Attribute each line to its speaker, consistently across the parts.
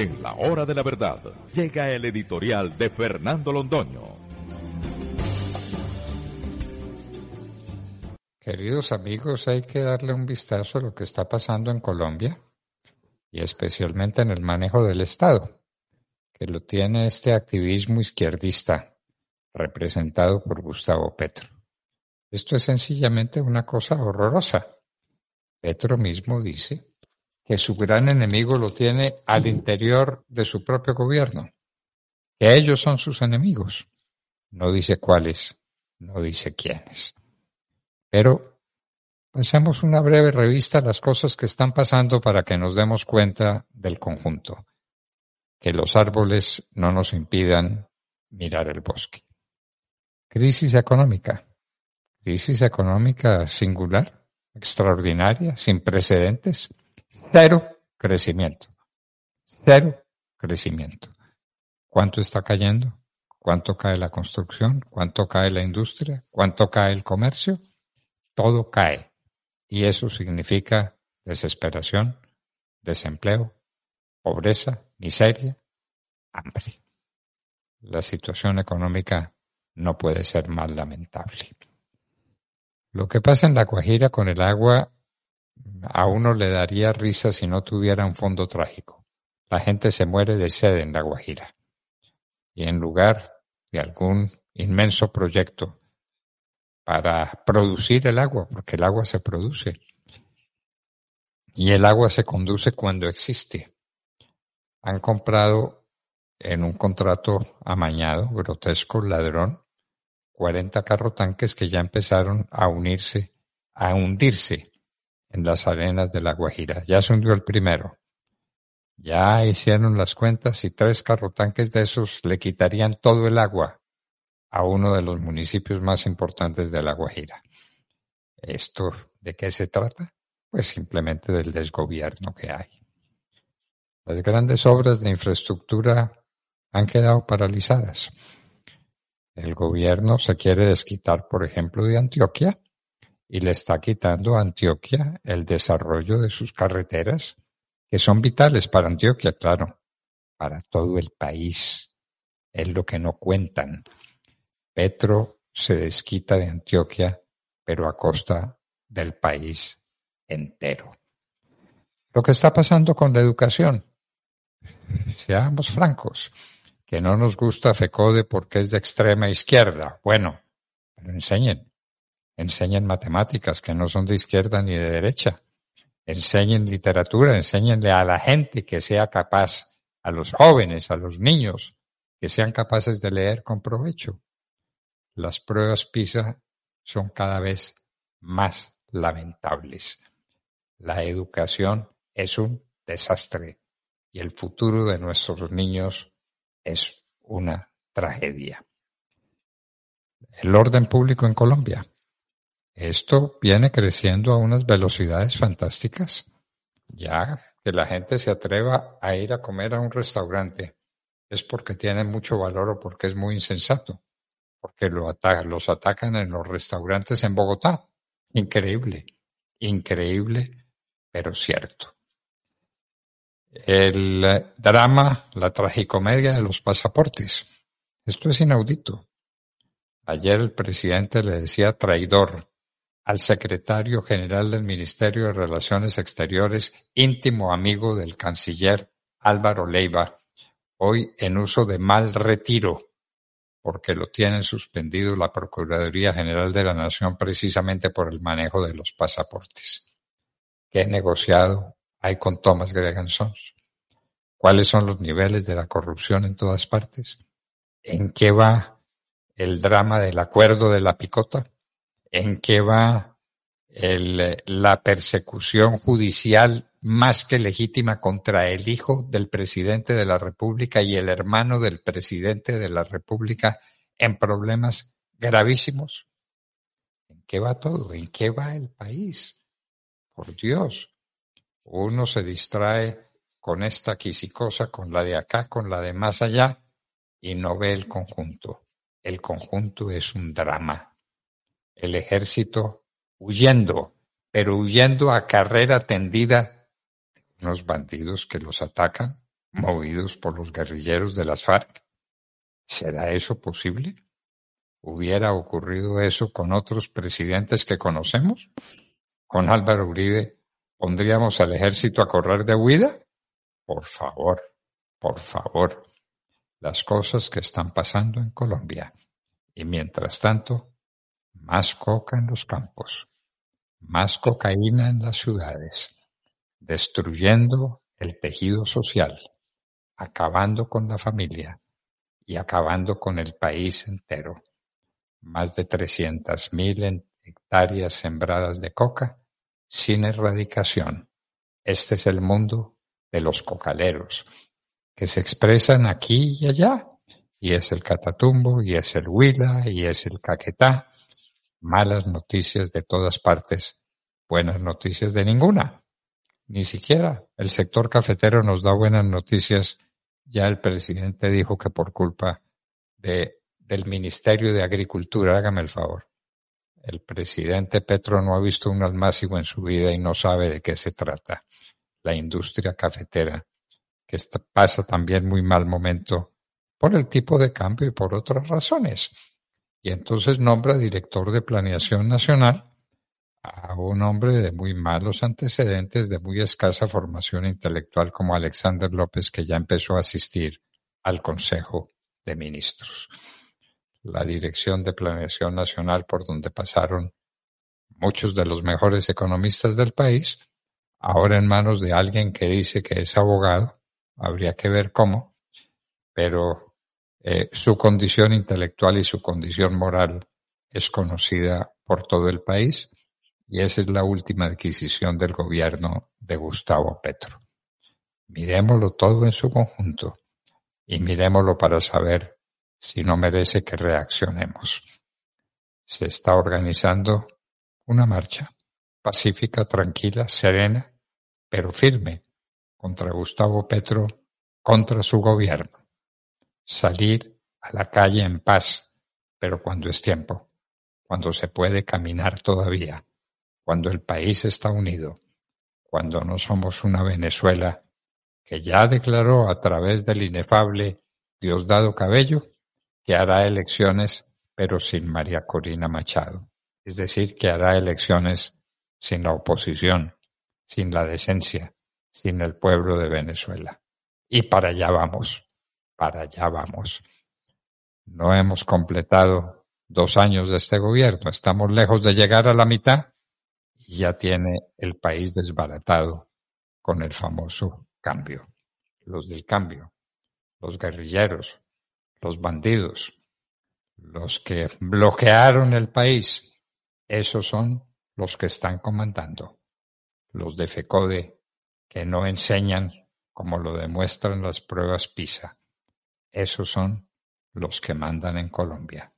Speaker 1: En la hora de la verdad, llega el editorial de Fernando Londoño.
Speaker 2: Queridos amigos, hay que darle un vistazo a lo que está pasando en Colombia y especialmente en el manejo del Estado, que lo tiene este activismo izquierdista representado por Gustavo Petro. Esto es sencillamente una cosa horrorosa. Petro mismo dice que su gran enemigo lo tiene al interior de su propio gobierno, que ellos son sus enemigos. No dice cuáles, no dice quiénes. Pero pasemos una breve revista a las cosas que están pasando para que nos demos cuenta del conjunto. Que los árboles no nos impidan mirar el bosque. Crisis económica. Crisis económica singular, extraordinaria, sin precedentes Cero crecimiento. Cero crecimiento. ¿Cuánto está cayendo? ¿Cuánto cae la construcción? ¿Cuánto cae la industria? ¿Cuánto cae el comercio? Todo cae. Y eso significa desesperación, desempleo, pobreza, miseria, hambre. La situación económica no puede ser más lamentable. Lo que pasa en la Guajira con el agua a uno le daría risa si no tuviera un fondo trágico. La gente se muere de sed en La Guajira. Y en lugar de algún inmenso proyecto para producir el agua, porque el agua se produce, y el agua se conduce cuando existe. Han comprado en un contrato amañado, grotesco, ladrón, 40 carrotanques que ya empezaron a unirse, a hundirse en las arenas de La Guajira. Ya se hundió el primero. Ya hicieron las cuentas y tres carrotanques de esos le quitarían todo el agua a uno de los municipios más importantes de La Guajira. ¿Esto de qué se trata? Pues simplemente del desgobierno que hay. Las grandes obras de infraestructura han quedado paralizadas. El gobierno se quiere desquitar, por ejemplo, de Antioquia y le está quitando a Antioquia el desarrollo de sus carreteras, que son vitales para Antioquia, claro, para todo el país. Es lo que no cuentan. Petro se desquita de Antioquia, pero a costa del país entero. Lo que está pasando con la educación, seamos francos, que no nos gusta FECODE porque es de extrema izquierda. Bueno, pero enseñen, enseñen matemáticas que no son de izquierda ni de derecha, enseñen literatura, enséñenle a la gente que sea capaz, a los jóvenes, a los niños, que sean capaces de leer con provecho. Las pruebas PISA son cada vez más lamentables. La educación es un desastre y el futuro de nuestros niños es una tragedia. El orden público en Colombia esto viene creciendo a unas velocidades fantásticas. Ya que la gente se atreva a ir a comer a un restaurante es porque tiene mucho valor o porque es muy insensato, porque lo los atacan en los restaurantes en Bogotá. Increíble, increíble, pero cierto. El drama, la tragicomedia de los pasaportes. Esto es inaudito. Ayer el presidente le decía traidor al secretario general del Ministerio de Relaciones Exteriores, íntimo amigo del canciller Álvaro Leiva, hoy en uso de mal retiro, porque lo tienen suspendido la Procuraduría General de la Nación precisamente por el manejo de los pasaportes. ¿Qué negociado hay con Thomas Greganson? ¿Cuáles son los niveles de la corrupción en todas partes? ¿En qué va el drama del acuerdo de la picota? En qué va la persecución judicial más que legítima contra el hijo del presidente de la República y el hermano del presidente de la República en problemas gravísimos? ¿En qué va todo? ¿En qué va el país? Por Dios. Uno se distrae con esta quisicosa, con la de acá, con la de más allá, y no ve el conjunto. El conjunto es un drama. El ejército huyendo, pero huyendo a carrera tendida de unos bandidos que los atacan, movidos por los guerrilleros de las FARC. ¿Será eso posible? ¿Hubiera ocurrido eso con otros presidentes que conocemos? ¿Con Álvaro Uribe pondríamos al ejército a correr de huida? Por favor, por favor, las cosas que están pasando en Colombia. Y mientras tanto, más coca en los campos, más cocaína en las ciudades, destruyendo el tejido social, acabando con la familia y acabando con el país entero. Más de mil hectáreas sembradas de coca sin erradicación. Este es el mundo de los cocaleros, que se expresan aquí y allá, y es el catatumbo, y es el huila, y es el caquetá. Malas noticias de todas partes, buenas noticias de ninguna. Ni siquiera el sector cafetero nos da buenas noticias. Ya el presidente dijo que por culpa de, del Ministerio de Agricultura, hágame el favor, el presidente Petro no ha visto un almácigo en su vida y no sabe de qué se trata la industria cafetera, que pasa también muy mal momento por el tipo de cambio y por otras razones. Y entonces nombra director de planeación nacional a un hombre de muy malos antecedentes, de muy escasa formación intelectual como Alexander López, que ya empezó a asistir al Consejo de Ministros. La Dirección de Planeación Nacional, por donde pasaron muchos de los mejores economistas del país, ahora en manos de alguien que dice que es abogado, habría que ver cómo, pero eh, su condición intelectual y su condición moral es conocida por todo el país y esa es la última adquisición del gobierno de Gustavo Petro. Miremoslo todo en su conjunto y miremoslo para saber si no merece que reaccionemos. Se está organizando una marcha pacífica, tranquila, serena, pero firme contra Gustavo Petro, contra su gobierno. Salir a la calle en paz, pero cuando es tiempo, cuando se puede caminar todavía, cuando el país está unido, cuando no somos una Venezuela que ya declaró a través del inefable Diosdado Cabello que hará elecciones pero sin María Corina Machado. Es decir, que hará elecciones sin la oposición, sin la decencia, sin el pueblo de Venezuela. Y para allá vamos, para allá vamos. No hemos completado dos años de este gobierno, estamos lejos de llegar a la mitad y ya tiene el país desbaratado con el famoso cambio. Los del cambio, los guerrilleros, los bandidos, los que bloquearon el país, esos son los que están comandando. Los de FECODE que no enseñan como lo demuestran las pruebas PISA. Esos son los que mandan en Colombia.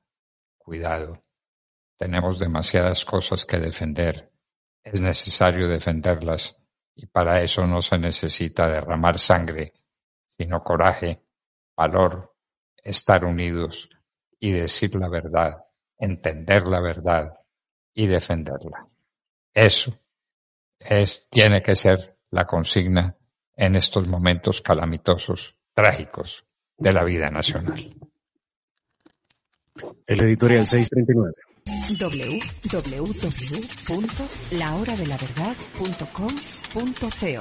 Speaker 2: Cuidado. Tenemos demasiadas cosas que defender. Es necesario defenderlas y para eso no se necesita derramar sangre, sino coraje, valor, estar unidos y decir la verdad, entender la verdad y defenderla. Eso es, tiene que ser la consigna en estos momentos calamitosos, trágicos de la vida nacional.
Speaker 3: El editorial 639
Speaker 4: www.lahoradelaverdad.com.co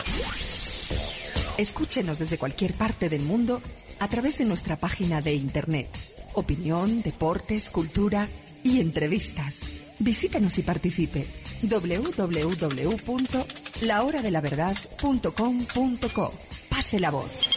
Speaker 4: Escúchenos desde cualquier parte del mundo a través de nuestra página de internet. Opinión, deportes, cultura y entrevistas. Visítenos y participe www.lahoradelaverdad.com.co. Pase la voz.